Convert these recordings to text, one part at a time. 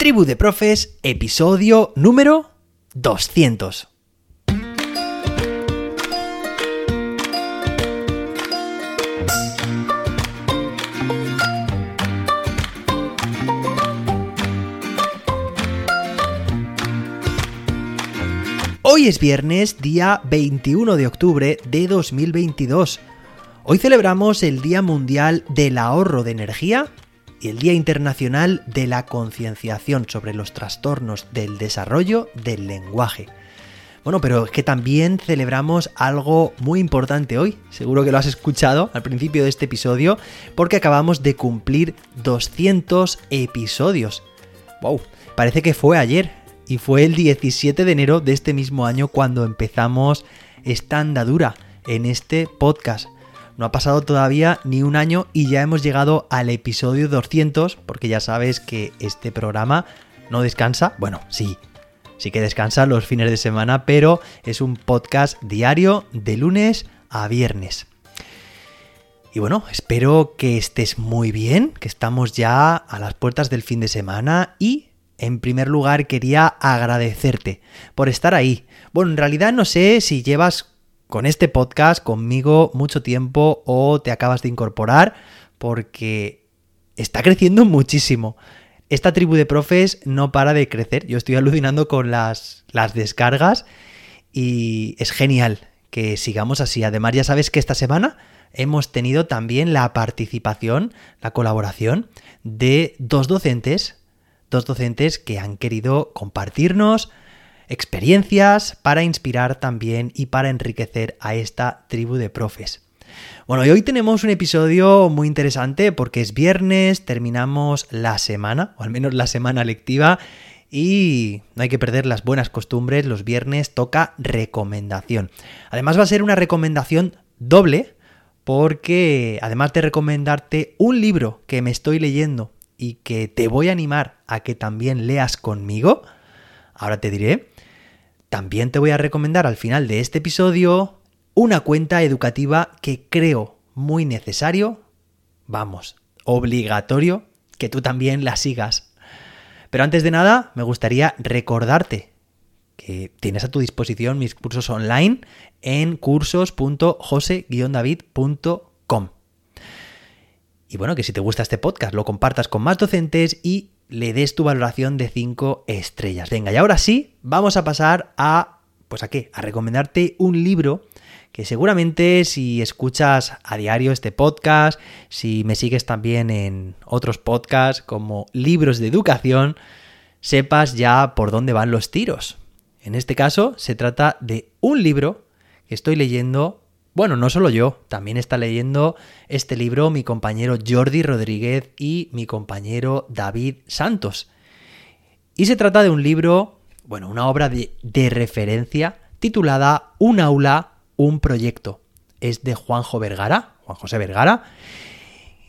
Tribu de Profes, episodio número 200. Hoy es viernes, día 21 de octubre de 2022. Hoy celebramos el Día Mundial del Ahorro de Energía y el Día Internacional de la Concienciación sobre los Trastornos del Desarrollo del Lenguaje. Bueno, pero es que también celebramos algo muy importante hoy, seguro que lo has escuchado al principio de este episodio, porque acabamos de cumplir 200 episodios. ¡Wow! Parece que fue ayer, y fue el 17 de enero de este mismo año cuando empezamos esta andadura en este podcast. No ha pasado todavía ni un año y ya hemos llegado al episodio 200, porque ya sabes que este programa no descansa. Bueno, sí, sí que descansa los fines de semana, pero es un podcast diario de lunes a viernes. Y bueno, espero que estés muy bien, que estamos ya a las puertas del fin de semana y en primer lugar quería agradecerte por estar ahí. Bueno, en realidad no sé si llevas con este podcast conmigo mucho tiempo o te acabas de incorporar porque está creciendo muchísimo. Esta tribu de profes no para de crecer. Yo estoy alucinando con las, las descargas y es genial que sigamos así. Además, ya sabes que esta semana hemos tenido también la participación, la colaboración de dos docentes, dos docentes que han querido compartirnos experiencias para inspirar también y para enriquecer a esta tribu de profes. Bueno, y hoy tenemos un episodio muy interesante porque es viernes, terminamos la semana, o al menos la semana lectiva, y no hay que perder las buenas costumbres, los viernes toca recomendación. Además va a ser una recomendación doble porque además de recomendarte un libro que me estoy leyendo y que te voy a animar a que también leas conmigo, ahora te diré, también te voy a recomendar al final de este episodio una cuenta educativa que creo muy necesario, vamos, obligatorio, que tú también la sigas. Pero antes de nada, me gustaría recordarte que tienes a tu disposición mis cursos online en cursos.jose-david.com. Y bueno, que si te gusta este podcast, lo compartas con más docentes y le des tu valoración de 5 estrellas. Venga, y ahora sí, vamos a pasar a. Pues a qué? A recomendarte un libro que seguramente si escuchas a diario este podcast, si me sigues también en otros podcasts como libros de educación, sepas ya por dónde van los tiros. En este caso se trata de un libro que estoy leyendo bueno, no solo yo, también está leyendo este libro mi compañero Jordi Rodríguez y mi compañero David Santos. Y se trata de un libro, bueno, una obra de, referencia titulada Un aula, un proyecto. Es de Juanjo Vergara, Juan José Vergara.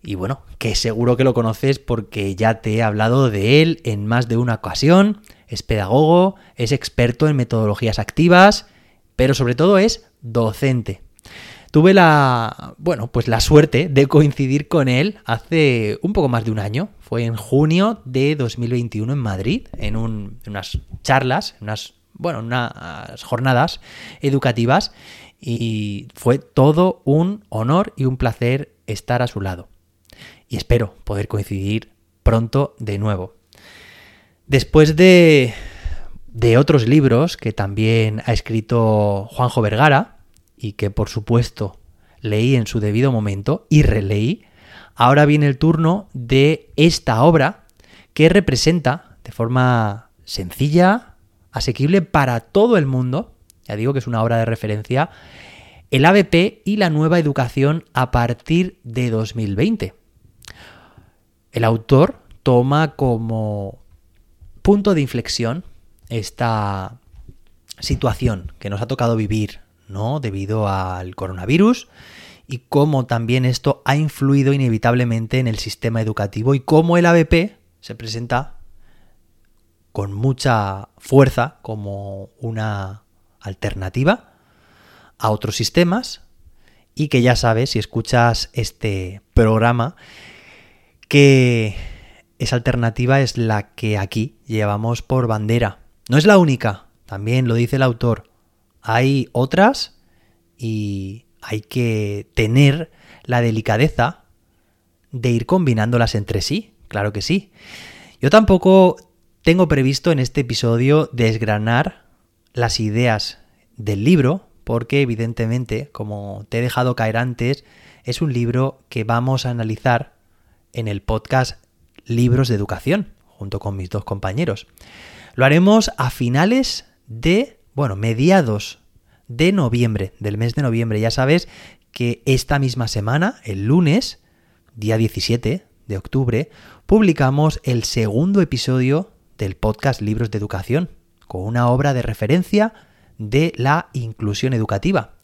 Y bueno, que seguro que lo conoces porque ya te he hablado de él en más de una ocasión. Es pedagogo, es experto en metodologías activas, pero sobre todo es docente. Tuve la, bueno, pues la suerte de coincidir con él hace un poco más de un año. Fue en junio de 2021 en Madrid, en, unas charlas, unas, bueno, unas jornadas educativas y fue todo un honor y un placer estar a su lado. Y espero poder coincidir pronto de nuevo. Después de, de otros libros que también ha escrito Juanjo Vergara, y que por supuesto leí en su debido momento y releí, ahora viene el turno de esta obra que representa de forma sencilla, asequible para todo el mundo, ya digo que es una obra de referencia, el ABP y la nueva educación a partir de 2020. El autor toma como punto de inflexión esta situación que nos ha tocado vivir ¿no? Debido al coronavirus y cómo también esto ha influido inevitablemente en el sistema educativo y cómo el ABP se presenta con mucha fuerza como una alternativa a otros sistemas y que ya sabes si escuchas este programa que esa alternativa es la que aquí llevamos por bandera. No es la única, también lo dice el autor. Hay otras y hay que tener la delicadeza de ir combinándolas entre sí, claro que sí. Yo tampoco tengo previsto en este episodio desgranar las ideas del libro, porque evidentemente, como te he dejado caer antes, es un libro que vamos a analizar en el podcast Libros de Educación, junto con mis dos compañeros. Lo haremos a finales de, bueno, mediados de noviembre, del mes de noviembre. Ya sabes que esta misma semana, el lunes, día 17 de octubre, publicamos el segundo episodio del podcast Libros de Educación, con una obra de referencia de la inclusión educativa.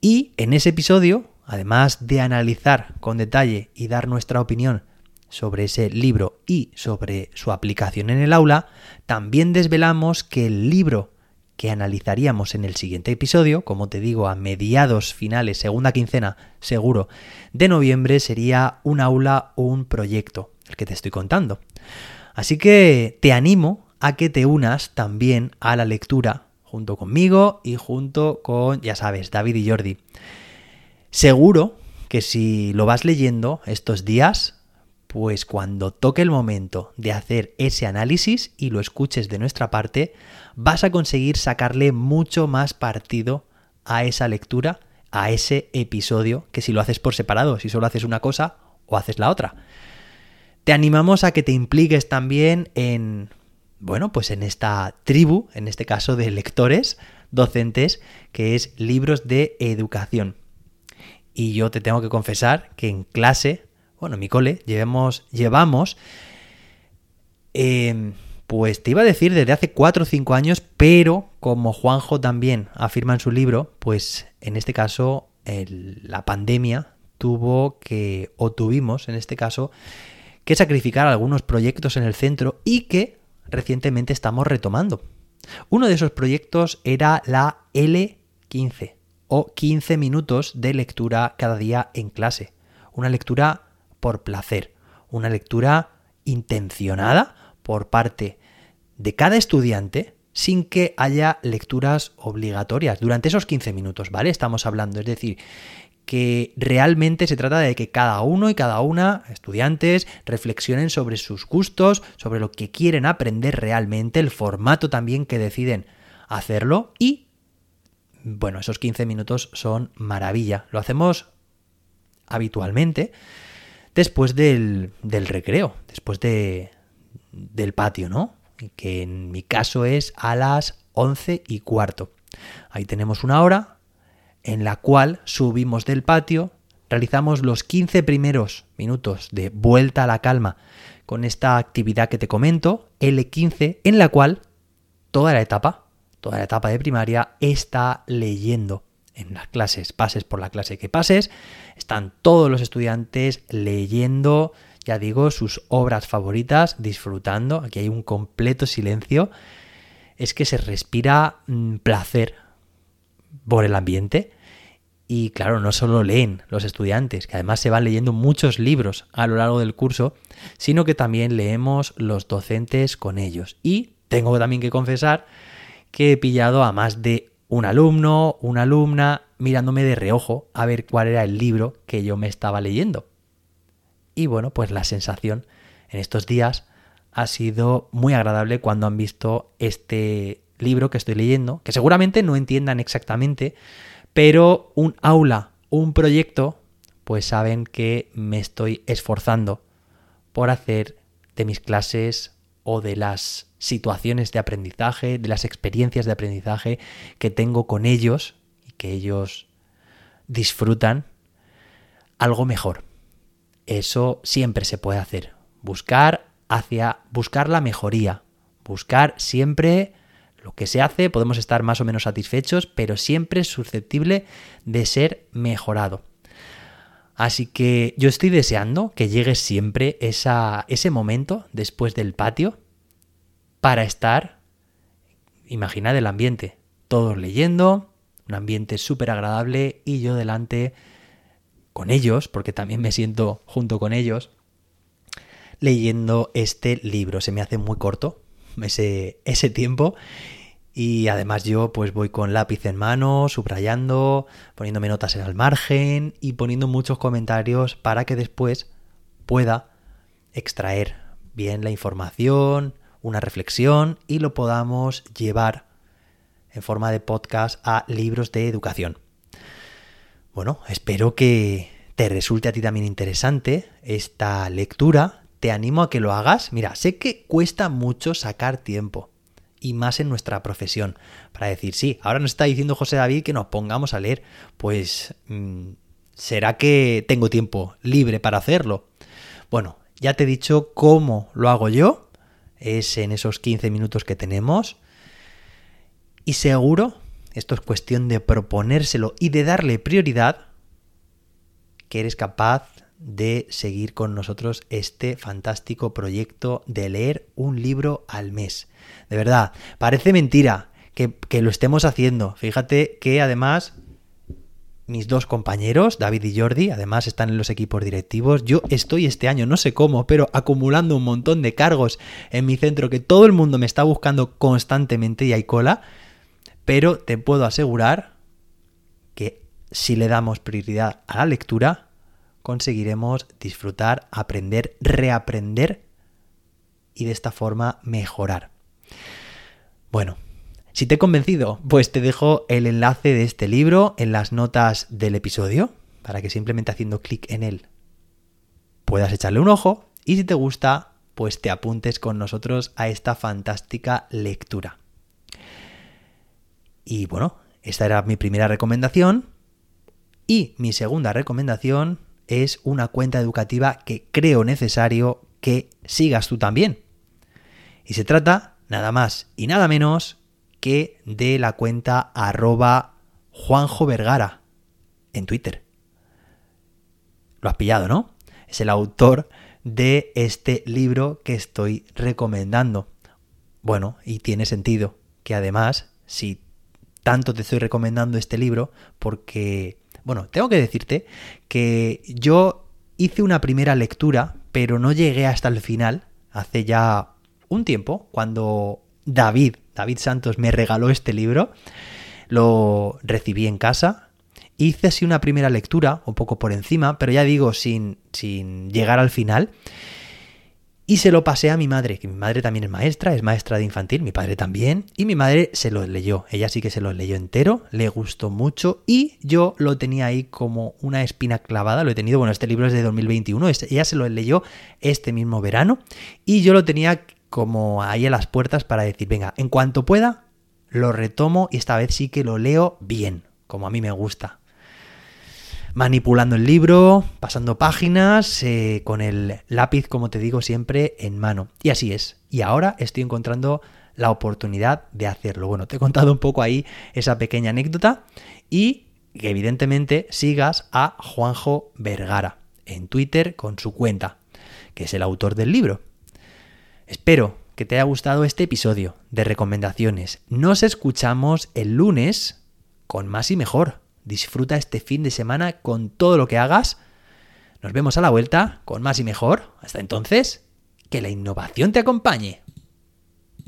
Y en ese episodio, además de analizar con detalle y dar nuestra opinión sobre ese libro y sobre su aplicación en el aula, también desvelamos que el libro que analizaríamos en el siguiente episodio, como te digo, a mediados finales, segunda quincena, seguro, de noviembre, sería un aula o un proyecto, el que te estoy contando. Así que te animo a que te unas también a la lectura, junto conmigo y junto con, ya sabes, David y Jordi. Seguro que si lo vas leyendo estos días, pues cuando toque el momento de hacer ese análisis y lo escuches de nuestra parte, vas a conseguir sacarle mucho más partido a esa lectura, a ese episodio, que si lo haces por separado, si solo haces una cosa o haces la otra. Te animamos a que te impliques también en, bueno, pues en esta tribu, en este caso de lectores, docentes, que es libros de educación. Y yo te tengo que confesar que en clase bueno, en mi cole, llevamos, llevamos pues te iba a decir desde hace 4 o 5 años, pero como Juanjo también afirma en su libro, pues en este caso la pandemia tuvo que, o tuvimos en este caso, que sacrificar algunos proyectos en el centro y que recientemente estamos retomando. Uno de esos proyectos era la L15 o 15 minutos de lectura cada día en clase. Una lectura por placer, una lectura intencionada por parte de cada estudiante sin que haya lecturas obligatorias durante esos 15 minutos, ¿vale? Estamos hablando, es decir, que realmente se trata de que cada uno y cada una, estudiantes, reflexionen sobre sus gustos, sobre lo que quieren aprender realmente, el formato también que deciden hacerlo y, bueno, esos 15 minutos son maravilla. Lo hacemos habitualmente después del, recreo, después de, del patio, ¿no? Que en mi caso es a las once y cuarto. Ahí tenemos una hora en la cual subimos del patio, realizamos los 15 primeros minutos de vuelta a la calma con esta actividad que te comento, L15, en la cual toda la etapa, toda la etapa de primaria está leyendo en las clases, pases por la clase que pases, están todos los estudiantes leyendo, ya digo, sus obras favoritas, disfrutando, aquí hay un completo silencio, es que se respira mm, placer por el ambiente. Y claro, no solo leen los estudiantes, que además se van leyendo muchos libros a lo largo del curso, sino que también leemos los docentes con ellos. Y tengo también que confesar que he pillado a más de un alumno, una alumna, mirándome de reojo a ver cuál era el libro que yo me estaba leyendo. Y bueno, pues la sensación en estos días ha sido muy agradable cuando han visto este libro que estoy leyendo, que seguramente no entiendan exactamente, pero un aula, un proyecto, pues saben que me estoy esforzando por hacer de mis clases o de las situaciones de aprendizaje, de las experiencias de aprendizaje que tengo con ellos y que ellos disfrutan, algo mejor. Eso siempre se puede hacer. Buscar hacia buscar la mejoría, buscar siempre lo que se hace, podemos estar más o menos satisfechos, pero siempre susceptible de ser mejorado. Así que yo estoy deseando que llegue siempre esa, ese momento después del patio para estar, imaginad el ambiente, todos leyendo, un ambiente súper agradable y yo delante con ellos, porque también me siento junto con ellos, leyendo este libro. Se me hace muy corto ese, ese tiempo y además yo pues voy con lápiz en mano, subrayando, poniéndome notas en el margen y poniendo muchos comentarios para que después pueda extraer bien la información, una reflexión y lo podamos llevar en forma de podcast a libros de educación. Bueno, espero que te resulte a ti también interesante esta lectura. Te animo a que lo hagas. Mira, sé que cuesta mucho sacar tiempo y más en nuestra profesión. Para decir, sí, ahora nos está diciendo José David que nos pongamos a leer. Pues, mm, ¿será que tengo tiempo libre para hacerlo? Bueno, ya te he dicho cómo lo hago yo. Es en esos 15 minutos que tenemos. Y seguro, esto es cuestión de proponérselo y de darle prioridad, que eres capaz de seguir con nosotros este fantástico proyecto de leer un libro al mes. De verdad, parece mentira que, lo estemos haciendo. Fíjate que además mis dos compañeros, David y Jordi, además están en los equipos directivos. Yo estoy este año, no sé cómo, pero acumulando un montón de cargos en mi centro que todo el mundo me está buscando constantemente y hay cola. Pero te puedo asegurar que si le damos prioridad a la lectura, conseguiremos disfrutar, aprender, reaprender y de esta forma mejorar. Bueno, si te he convencido, pues te dejo el enlace de este libro en las notas del episodio para que simplemente haciendo clic en él puedas echarle un ojo y si te gusta, pues te apuntes con nosotros a esta fantástica lectura. Y bueno, esta era mi primera recomendación. Y mi segunda recomendación es una cuenta educativa que creo necesario que sigas tú también. Y se trata nada más y nada menos que de la cuenta arroba Juanjo Vergara en Twitter. Lo has pillado, ¿no? Es el autor de este libro que estoy recomendando. Bueno, y tiene sentido que además, si tanto te estoy recomendando este libro, porque bueno, tengo que decirte que yo hice una primera lectura, pero no llegué hasta el final, hace ya un tiempo, cuando David, David Santos, me regaló este libro, lo recibí en casa, hice así una primera lectura, un poco por encima, pero ya digo, sin, sin llegar al final. Y se lo pasé a mi madre, que mi madre también es maestra, es maestra de infantil, mi padre también, y mi madre se lo leyó, ella sí que se lo leyó entero, le gustó mucho y yo lo tenía ahí como una espina clavada, lo he tenido, bueno, este libro es de 2021, ella se lo leyó este mismo verano y yo lo tenía como ahí a las puertas para decir, venga, en cuanto pueda, lo retomo y esta vez sí que lo leo bien, como a mí me gusta manipulando el libro, pasando páginas, eh, con el lápiz, como te digo, siempre en mano. Y así es. Y ahora estoy encontrando la oportunidad de hacerlo. Bueno, te he contado un poco ahí esa pequeña anécdota y que evidentemente sigas a Juanjo Vergara en Twitter con su cuenta, que es el autor del libro. Espero que te haya gustado este episodio de recomendaciones. Nos escuchamos el lunes con más y mejor. Disfruta este fin de semana con todo lo que hagas. Nos vemos a la vuelta con más y mejor. Hasta entonces, que la innovación te acompañe.